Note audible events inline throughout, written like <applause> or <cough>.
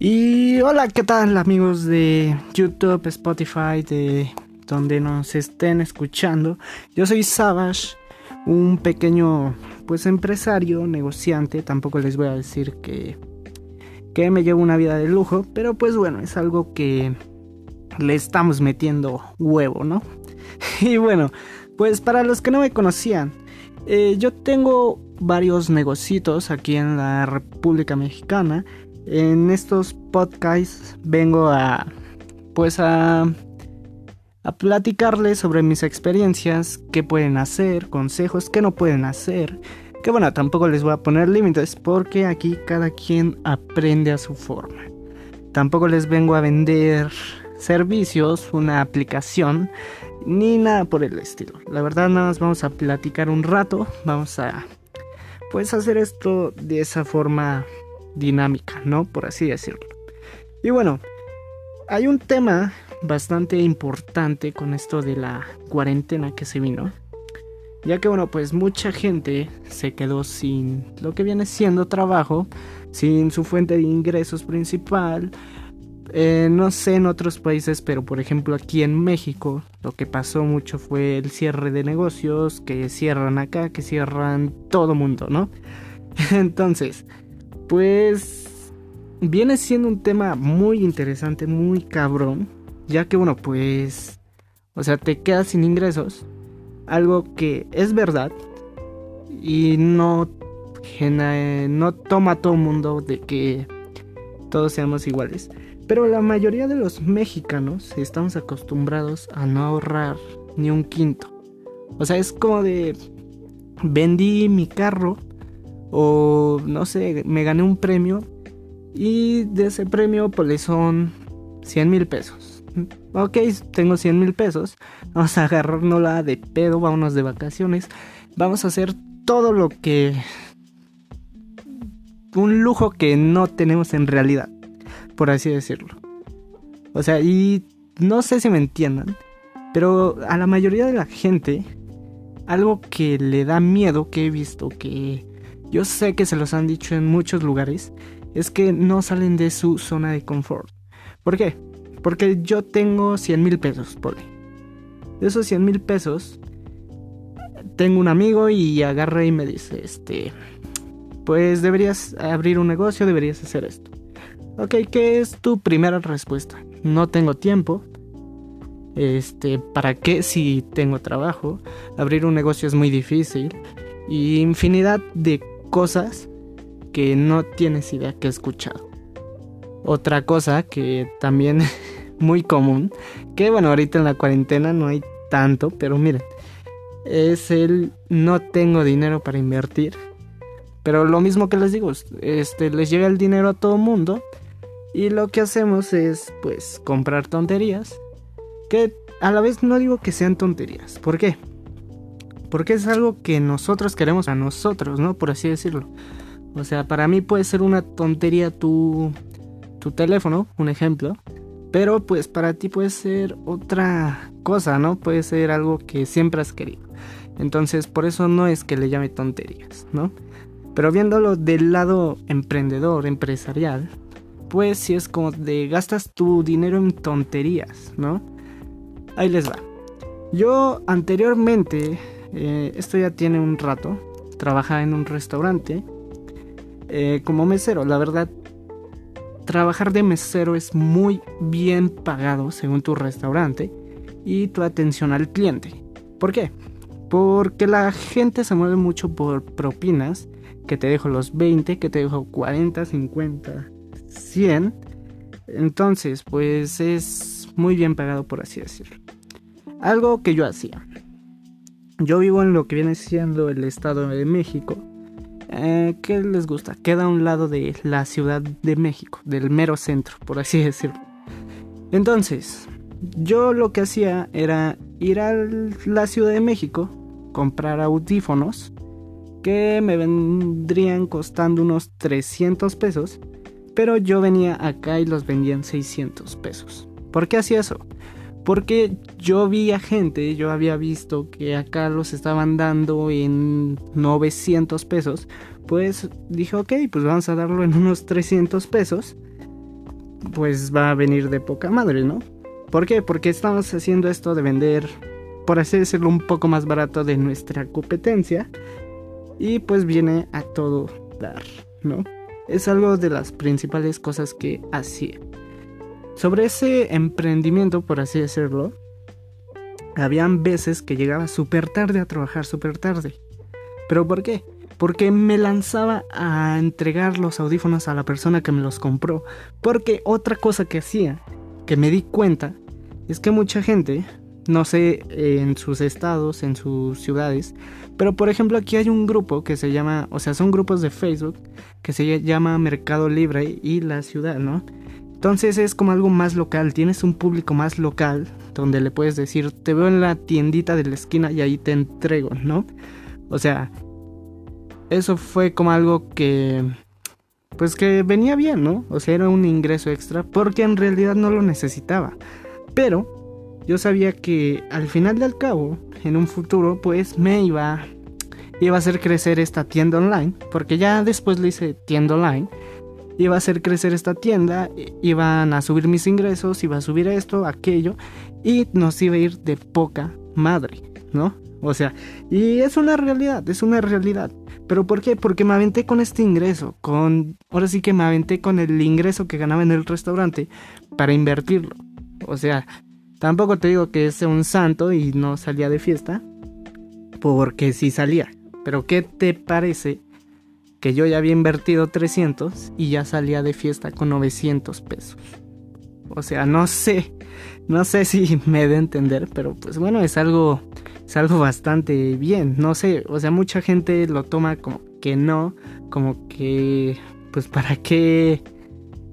Y hola, ¿qué tal amigos de YouTube, Spotify, de donde nos estén escuchando? Yo soy Savage, un pequeño pues empresario, negociante, tampoco les voy a decir que que me llevo una vida de lujo, pero pues bueno, es algo que le estamos metiendo huevo, ¿no? <laughs> y bueno, pues para los que no me conocían, eh, yo tengo varios negocios aquí en la República Mexicana en estos podcasts vengo a pues a a platicarles sobre mis experiencias, qué pueden hacer, consejos, qué no pueden hacer. Que bueno, tampoco les voy a poner límites porque aquí cada quien aprende a su forma. Tampoco les vengo a vender servicios, una aplicación, ni nada por el estilo. La verdad nada más vamos a platicar un rato, vamos a pues hacer esto de esa forma dinámica, ¿no? Por así decirlo. Y bueno, hay un tema bastante importante con esto de la cuarentena que se vino. Ya que bueno, pues mucha gente se quedó sin lo que viene siendo trabajo, sin su fuente de ingresos principal. Eh, no sé en otros países, pero por ejemplo aquí en México lo que pasó mucho fue el cierre de negocios, que cierran acá, que cierran todo mundo, ¿no? <laughs> Entonces, pues viene siendo un tema muy interesante, muy cabrón, ya que bueno, pues, o sea, te quedas sin ingresos, algo que es verdad y no, no toma a todo mundo de que todos seamos iguales. Pero la mayoría de los mexicanos estamos acostumbrados a no ahorrar ni un quinto. O sea, es como de vendí mi carro o no sé, me gané un premio y de ese premio pues le son 100 mil pesos. Ok, tengo 100 mil pesos, vamos a agarrárnosla de pedo, vámonos de vacaciones, vamos a hacer todo lo que... Un lujo que no tenemos en realidad, por así decirlo. O sea, y no sé si me entiendan, pero a la mayoría de la gente, algo que le da miedo que he visto que yo sé que se los han dicho en muchos lugares, es que no salen de su zona de confort. ¿Por qué? Porque yo tengo 100 mil pesos, por De esos 100 mil pesos, tengo un amigo y agarra y me dice, este, pues deberías abrir un negocio, deberías hacer esto. Ok, ¿qué es tu primera respuesta? No tengo tiempo. Este, ¿para qué si tengo trabajo? Abrir un negocio es muy difícil. Y infinidad de cosas que no tienes idea que he escuchado. Otra cosa que también <laughs> muy común, que bueno, ahorita en la cuarentena no hay tanto, pero miren, es el no tengo dinero para invertir. Pero lo mismo que les digo, este les llega el dinero a todo mundo y lo que hacemos es pues comprar tonterías que a la vez no digo que sean tonterías. ¿Por qué? Porque es algo que nosotros queremos a nosotros, ¿no? Por así decirlo. O sea, para mí puede ser una tontería tu, tu teléfono, un ejemplo. Pero pues para ti puede ser otra cosa, ¿no? Puede ser algo que siempre has querido. Entonces por eso no es que le llame tonterías, ¿no? Pero viéndolo del lado emprendedor, empresarial, pues si es como de gastas tu dinero en tonterías, ¿no? Ahí les va. Yo anteriormente eh, esto ya tiene un rato. Trabajaba en un restaurante eh, como mesero. La verdad, trabajar de mesero es muy bien pagado según tu restaurante y tu atención al cliente. ¿Por qué? Porque la gente se mueve mucho por propinas, que te dejo los 20, que te dejo 40, 50, 100. Entonces, pues es muy bien pagado por así decirlo. Algo que yo hacía. Yo vivo en lo que viene siendo el Estado de México. Eh, ¿Qué les gusta? Queda a un lado de la Ciudad de México, del mero centro, por así <laughs> decirlo. Entonces, yo lo que hacía era ir a la Ciudad de México, comprar audífonos que me vendrían costando unos 300 pesos, pero yo venía acá y los vendía en 600 pesos. ¿Por qué hacía eso? Porque yo vi a gente, yo había visto que acá los estaban dando en 900 pesos. Pues dije, ok, pues vamos a darlo en unos 300 pesos. pues va a venir de poca madre, ¿no? ¿Por qué? Porque estamos haciendo esto de vender, por así decirlo, un poco más barato de nuestra competencia. Y pues viene a todo dar, ¿no? Es algo de las principales cosas que hacía. Sobre ese emprendimiento, por así decirlo, habían veces que llegaba súper tarde a trabajar, súper tarde. ¿Pero por qué? Porque me lanzaba a entregar los audífonos a la persona que me los compró. Porque otra cosa que hacía, que me di cuenta, es que mucha gente, no sé en sus estados, en sus ciudades, pero por ejemplo aquí hay un grupo que se llama, o sea, son grupos de Facebook que se llama Mercado Libre y la ciudad, ¿no? Entonces es como algo más local, tienes un público más local donde le puedes decir, te veo en la tiendita de la esquina y ahí te entrego, ¿no? O sea, eso fue como algo que, pues que venía bien, ¿no? O sea, era un ingreso extra porque en realidad no lo necesitaba. Pero yo sabía que al final del cabo, en un futuro, pues me iba, iba a hacer crecer esta tienda online, porque ya después le hice tienda online iba a hacer crecer esta tienda, iban a subir mis ingresos, iba a subir esto, aquello, y nos iba a ir de poca madre, ¿no? O sea, y es una realidad, es una realidad. ¿Pero por qué? Porque me aventé con este ingreso, con... Ahora sí que me aventé con el ingreso que ganaba en el restaurante para invertirlo. O sea, tampoco te digo que sea un santo y no salía de fiesta, porque sí salía. Pero ¿qué te parece que yo ya había invertido 300 y ya salía de fiesta con 900 pesos. O sea, no sé, no sé si <laughs> me de entender, pero pues bueno, es algo, es algo bastante bien, no sé, o sea, mucha gente lo toma como que no, como que, pues para qué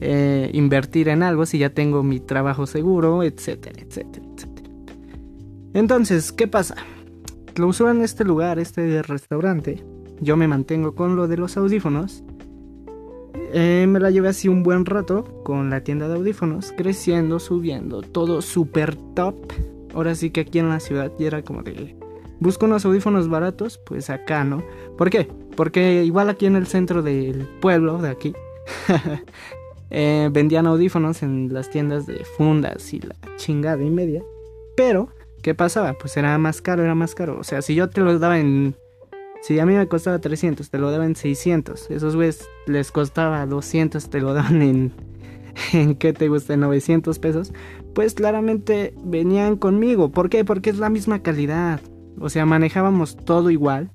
eh, invertir en algo si ya tengo mi trabajo seguro, etcétera, etcétera, etcétera. Entonces, ¿qué pasa? Lo en este lugar, este restaurante, yo me mantengo con lo de los audífonos. Eh, me la llevé así un buen rato con la tienda de audífonos, creciendo, subiendo, todo super top. Ahora sí que aquí en la ciudad ya era como de... Busco unos audífonos baratos, pues acá, ¿no? ¿Por qué? Porque igual aquí en el centro del pueblo, de aquí, <laughs> eh, vendían audífonos en las tiendas de fundas y la chingada y media. Pero, ¿qué pasaba? Pues era más caro, era más caro. O sea, si yo te los daba en si a mí me costaba 300, te lo daban 600. Esos güeyes les costaba 200, te lo daban en, <laughs> en ¿qué te gusta? 900 pesos. Pues claramente venían conmigo. ¿Por qué? Porque es la misma calidad. O sea, manejábamos todo igual.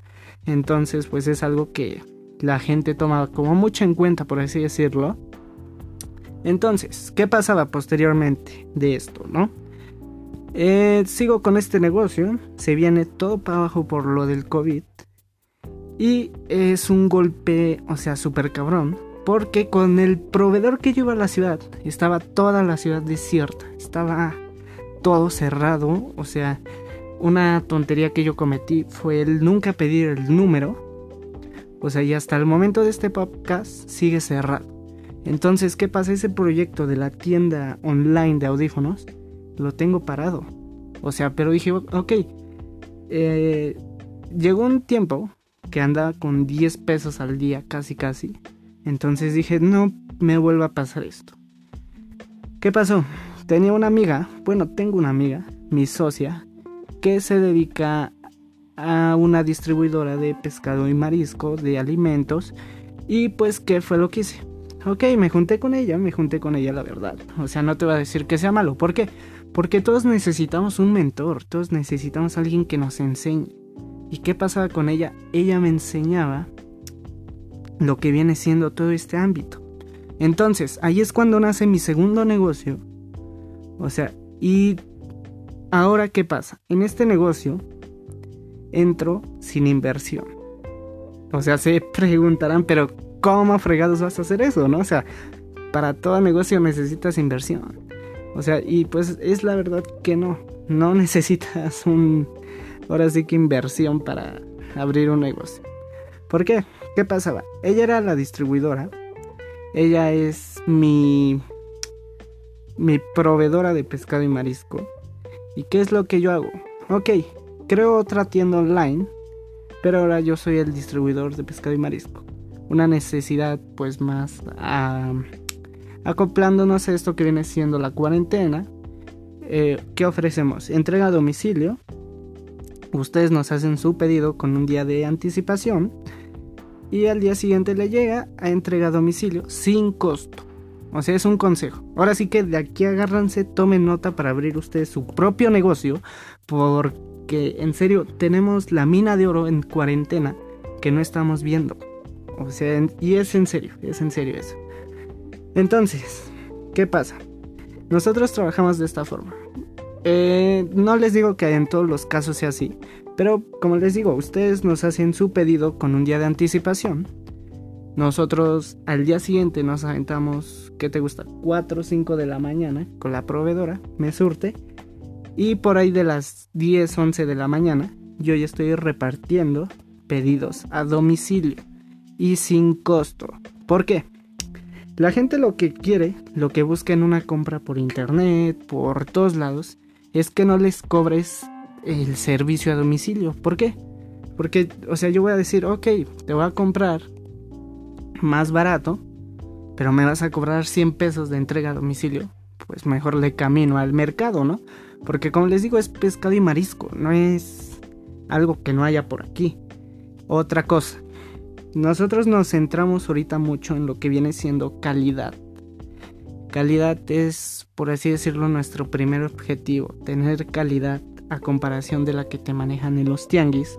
Entonces, pues es algo que la gente toma como mucho en cuenta, por así decirlo. Entonces, ¿qué pasaba posteriormente de esto, no? Eh, sigo con este negocio. Se viene todo para abajo por lo del COVID. Y es un golpe, o sea, súper cabrón. Porque con el proveedor que lleva a la ciudad, estaba toda la ciudad desierta. Estaba todo cerrado. O sea, una tontería que yo cometí fue el nunca pedir el número. O sea, y hasta el momento de este podcast sigue cerrado. Entonces, ¿qué pasa? Ese proyecto de la tienda online de audífonos lo tengo parado. O sea, pero dije, ok. Eh, llegó un tiempo que anda con 10 pesos al día, casi casi. Entonces dije, no me vuelva a pasar esto. ¿Qué pasó? Tenía una amiga, bueno, tengo una amiga, mi socia, que se dedica a una distribuidora de pescado y marisco, de alimentos. Y pues, ¿qué fue lo que hice? Ok, me junté con ella, me junté con ella, la verdad. O sea, no te voy a decir que sea malo. ¿Por qué? Porque todos necesitamos un mentor, todos necesitamos alguien que nos enseñe. ¿Y qué pasaba con ella? Ella me enseñaba lo que viene siendo todo este ámbito. Entonces, ahí es cuando nace mi segundo negocio. O sea, y ahora qué pasa? En este negocio entro sin inversión. O sea, se preguntarán, pero ¿cómo fregados vas a hacer eso? ¿No? O sea, para todo negocio necesitas inversión. O sea, y pues es la verdad que no. No <laughs> necesitas un ahora sí que inversión para abrir un negocio. ¿Por qué? ¿Qué pasaba? Ella era la distribuidora. Ella es mi mi proveedora de pescado y marisco. ¿Y qué es lo que yo hago? Ok, creo otra tienda online, pero ahora yo soy el distribuidor de pescado y marisco. Una necesidad pues más acoplándonos a esto que viene siendo la cuarentena. Eh, ¿Qué ofrecemos? Entrega a domicilio. Ustedes nos hacen su pedido con un día de anticipación y al día siguiente le llega a entrega a domicilio sin costo. O sea, es un consejo. Ahora sí que de aquí agárranse, tomen nota para abrir ustedes su propio negocio porque en serio tenemos la mina de oro en cuarentena que no estamos viendo. O sea, y es en serio, es en serio eso. Entonces, ¿qué pasa? Nosotros trabajamos de esta forma. Eh, no les digo que en todos los casos sea así, pero como les digo, ustedes nos hacen su pedido con un día de anticipación. Nosotros al día siguiente nos aventamos, ¿qué te gusta? 4 o 5 de la mañana con la proveedora, me surte. Y por ahí de las 10, 11 de la mañana, yo ya estoy repartiendo pedidos a domicilio y sin costo. ¿Por qué? La gente lo que quiere, lo que busca en una compra por internet, por todos lados, es que no les cobres el servicio a domicilio. ¿Por qué? Porque, o sea, yo voy a decir, ok, te voy a comprar más barato, pero me vas a cobrar 100 pesos de entrega a domicilio. Pues mejor le camino al mercado, ¿no? Porque como les digo, es pescado y marisco, no es algo que no haya por aquí. Otra cosa, nosotros nos centramos ahorita mucho en lo que viene siendo calidad. Calidad es, por así decirlo, nuestro primer objetivo, tener calidad a comparación de la que te manejan en los tianguis,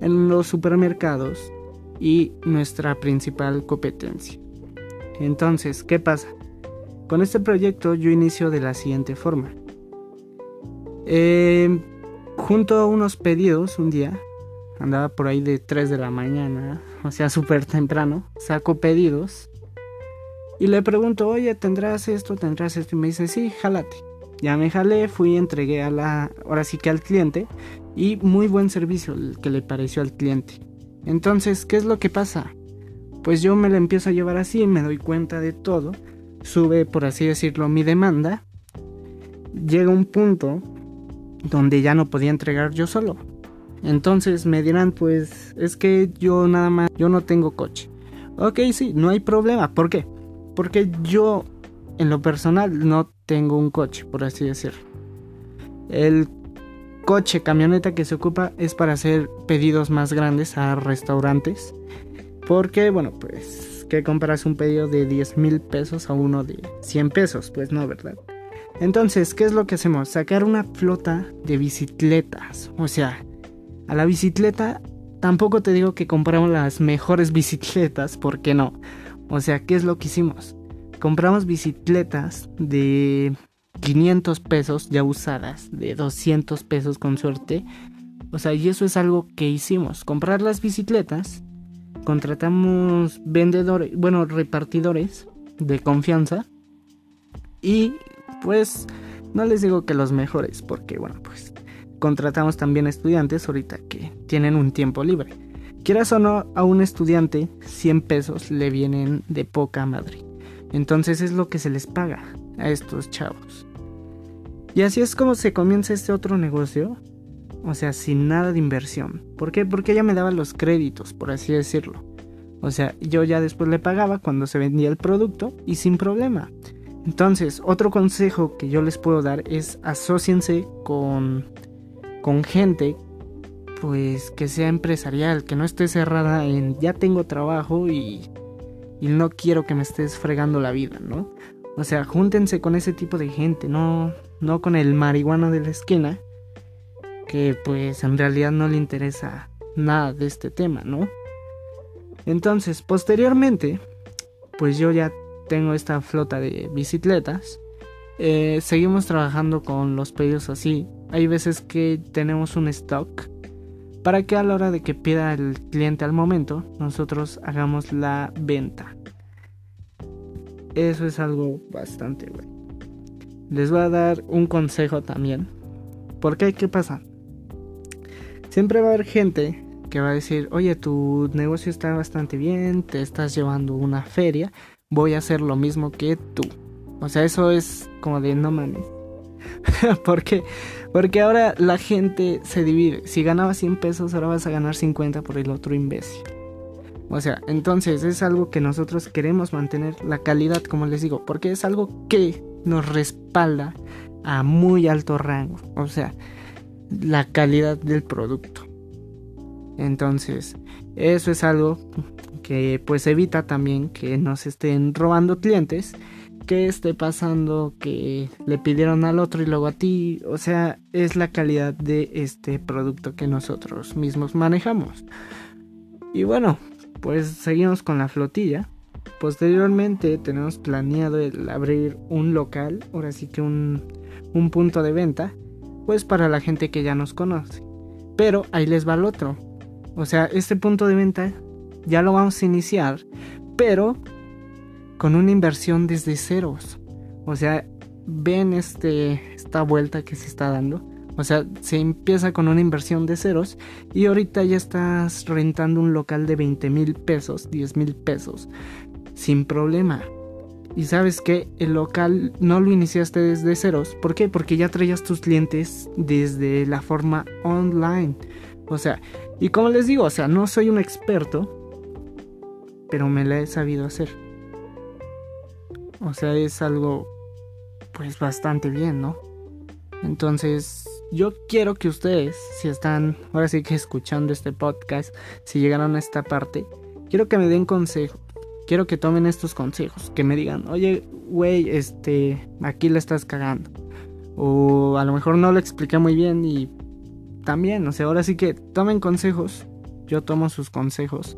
en los supermercados y nuestra principal competencia. Entonces, ¿qué pasa? Con este proyecto yo inicio de la siguiente forma. Eh, junto a unos pedidos un día, andaba por ahí de 3 de la mañana, o sea, <laughs> súper temprano, saco pedidos y le pregunto, oye, ¿tendrás esto? ¿Tendrás esto? Y me dice, sí, jálate. Ya me jalé, fui, entregué a la, ahora sí que al cliente y muy buen servicio el que le pareció al cliente. Entonces, ¿qué es lo que pasa? Pues yo me lo empiezo a llevar así, me doy cuenta de todo, sube, por así decirlo, mi demanda, llega un punto donde ya no podía entregar yo solo. Entonces me dirán, pues es que yo nada más, yo no tengo coche. Ok, sí, no hay problema. ¿Por qué? Porque yo, en lo personal, no tengo un coche, por así decirlo. El coche, camioneta que se ocupa es para hacer pedidos más grandes a restaurantes. Porque, bueno, pues, ¿qué compras un pedido de 10 mil pesos a uno de 100 pesos? Pues no, ¿verdad? Entonces, ¿qué es lo que hacemos? Sacar una flota de bicicletas. O sea, a la bicicleta tampoco te digo que compramos las mejores <laughs> bicicletas, ¿por qué no? O sea, ¿qué es lo que hicimos? Compramos bicicletas de 500 pesos ya usadas, de 200 pesos con suerte. O sea, y eso es algo que hicimos, comprar las bicicletas, contratamos vendedores, bueno, repartidores de confianza y pues no les digo que los mejores, porque bueno, pues contratamos también estudiantes ahorita que tienen un tiempo libre. Quieras o no, a un estudiante 100 pesos le vienen de poca madre. Entonces es lo que se les paga a estos chavos. Y así es como se comienza este otro negocio. O sea, sin nada de inversión. ¿Por qué? Porque ella me daba los créditos, por así decirlo. O sea, yo ya después le pagaba cuando se vendía el producto y sin problema. Entonces, otro consejo que yo les puedo dar es asóciense con con gente pues que sea empresarial, que no esté cerrada en ya tengo trabajo y, y no quiero que me estés fregando la vida, ¿no? O sea, júntense con ese tipo de gente, no, no con el marihuana de la esquina, que pues en realidad no le interesa nada de este tema, ¿no? Entonces, posteriormente, pues yo ya tengo esta flota de bicicletas. Eh, seguimos trabajando con los pedidos así hay veces que tenemos un stock para que a la hora de que pida el cliente al momento, nosotros hagamos la venta. Eso es algo bastante bueno. Les voy a dar un consejo también. Porque, ¿qué pasa? Siempre va a haber gente que va a decir, oye, tu negocio está bastante bien, te estás llevando una feria, voy a hacer lo mismo que tú. O sea, eso es como de no mames. <laughs> porque porque ahora la gente se divide. Si ganaba 100 pesos, ahora vas a ganar 50 por el otro imbécil. O sea, entonces es algo que nosotros queremos mantener la calidad, como les digo, porque es algo que nos respalda a muy alto rango. O sea, la calidad del producto. Entonces, eso es algo que pues evita también que nos estén robando clientes, que esté pasando que le pidieron al otro y luego a ti, o sea, es la calidad de este producto que nosotros mismos manejamos. Y bueno, pues seguimos con la flotilla. Posteriormente tenemos planeado el abrir un local, ahora sí que un, un punto de venta, pues para la gente que ya nos conoce. Pero ahí les va el otro. O sea, este punto de venta ya lo vamos a iniciar, pero con una inversión desde ceros. O sea, ven este, esta vuelta que se está dando. O sea, se empieza con una inversión de ceros y ahorita ya estás rentando un local de 20 mil pesos, 10 mil pesos, sin problema. Y sabes que el local no lo iniciaste desde ceros. ¿Por qué? Porque ya traías tus clientes desde la forma online. O sea, y como les digo, o sea, no soy un experto, pero me la he sabido hacer. O sea, es algo pues bastante bien, ¿no? Entonces, yo quiero que ustedes, si están ahora sí que escuchando este podcast, si llegaron a esta parte, quiero que me den consejos. Quiero que tomen estos consejos, que me digan, oye, güey, este, aquí la estás cagando. O a lo mejor no lo expliqué muy bien y también, o sea, ahora sí que tomen consejos, yo tomo sus consejos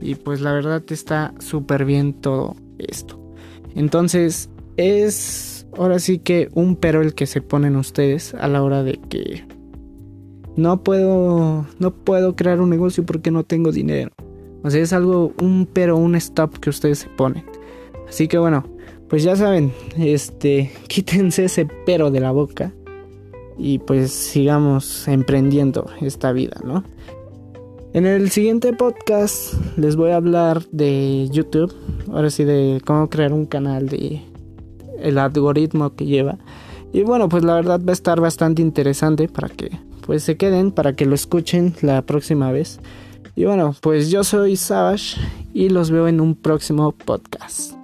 y pues la verdad está súper bien todo esto. Entonces es ahora sí que un pero el que se ponen ustedes a la hora de que no puedo no puedo crear un negocio porque no tengo dinero. O sea, es algo un pero un stop que ustedes se ponen. Así que bueno, pues ya saben, este <laughs> quítense ese pero de la boca y pues sigamos emprendiendo esta vida, ¿no? En el siguiente podcast les voy a hablar de YouTube, ahora sí de cómo crear un canal de el algoritmo que lleva. Y bueno, pues la verdad va a estar bastante interesante para que pues se queden, para que lo escuchen la próxima vez. Y bueno, pues yo soy Savage y los veo en un próximo podcast.